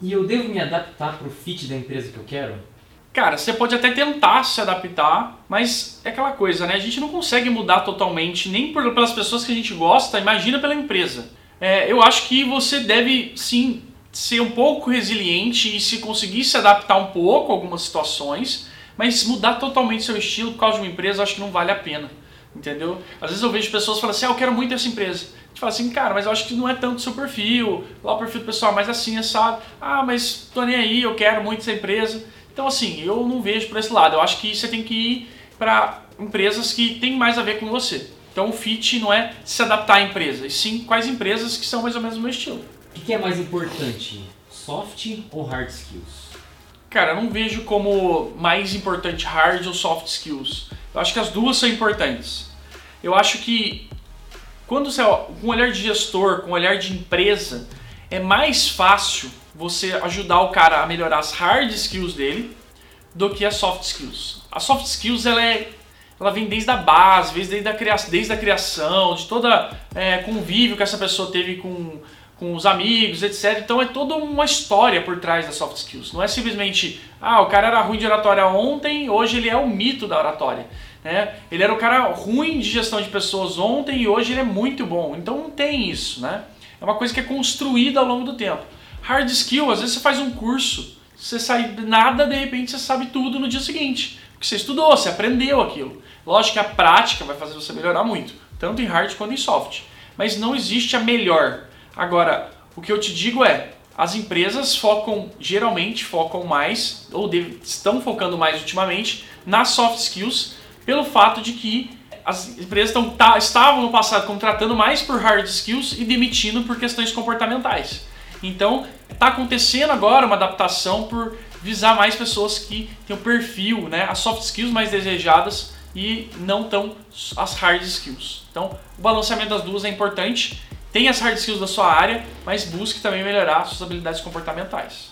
E eu devo me adaptar para o fit da empresa que eu quero? Cara, você pode até tentar se adaptar, mas é aquela coisa, né? A gente não consegue mudar totalmente, nem por, pelas pessoas que a gente gosta, imagina pela empresa. É, eu acho que você deve sim ser um pouco resiliente e se conseguir se adaptar um pouco a algumas situações, mas mudar totalmente seu estilo por causa de uma empresa, acho que não vale a pena. Entendeu? Às vezes eu vejo pessoas falando assim, ah, eu quero muito essa empresa. A gente fala assim, cara, mas eu acho que não é tanto o seu perfil, lá o perfil do pessoal é mais assim, é sabe? Ah, mas tô nem aí, eu quero muito essa empresa. Então, assim, eu não vejo por esse lado. Eu acho que você tem que ir para empresas que tem mais a ver com você. Então, o fit não é se adaptar à empresa, e sim quais empresas que são mais ou menos o meu estilo. O que é mais importante, soft ou hard skills? Cara, eu não vejo como mais importante hard ou soft skills. Eu acho que as duas são importantes. Eu acho que quando você, com olhar de gestor, com olhar de empresa, é mais fácil você ajudar o cara a melhorar as hard skills dele do que as soft skills. A soft skills ela é ela vem desde a base, desde a criação, desde a criação de toda é, convívio que essa pessoa teve com com os amigos, etc. Então é toda uma história por trás das soft skills. Não é simplesmente, ah, o cara era ruim de oratória ontem, hoje ele é o mito da oratória. Né? Ele era o cara ruim de gestão de pessoas ontem e hoje ele é muito bom. Então não tem isso, né? É uma coisa que é construída ao longo do tempo. Hard skill, às vezes você faz um curso, você sai nada, de repente você sabe tudo no dia seguinte. Porque você estudou, você aprendeu aquilo. Lógico que a prática vai fazer você melhorar muito, tanto em hard quanto em soft. Mas não existe a melhor. Agora, o que eu te digo é, as empresas focam, geralmente focam mais, ou deve, estão focando mais ultimamente, nas soft skills, pelo fato de que as empresas estão, tá, estavam no passado contratando mais por hard skills e demitindo por questões comportamentais. Então, está acontecendo agora uma adaptação por visar mais pessoas que têm o perfil, né, as soft skills mais desejadas e não tão as hard skills. Então, o balanceamento das duas é importante Tenha as hard skills da sua área, mas busque também melhorar suas habilidades comportamentais.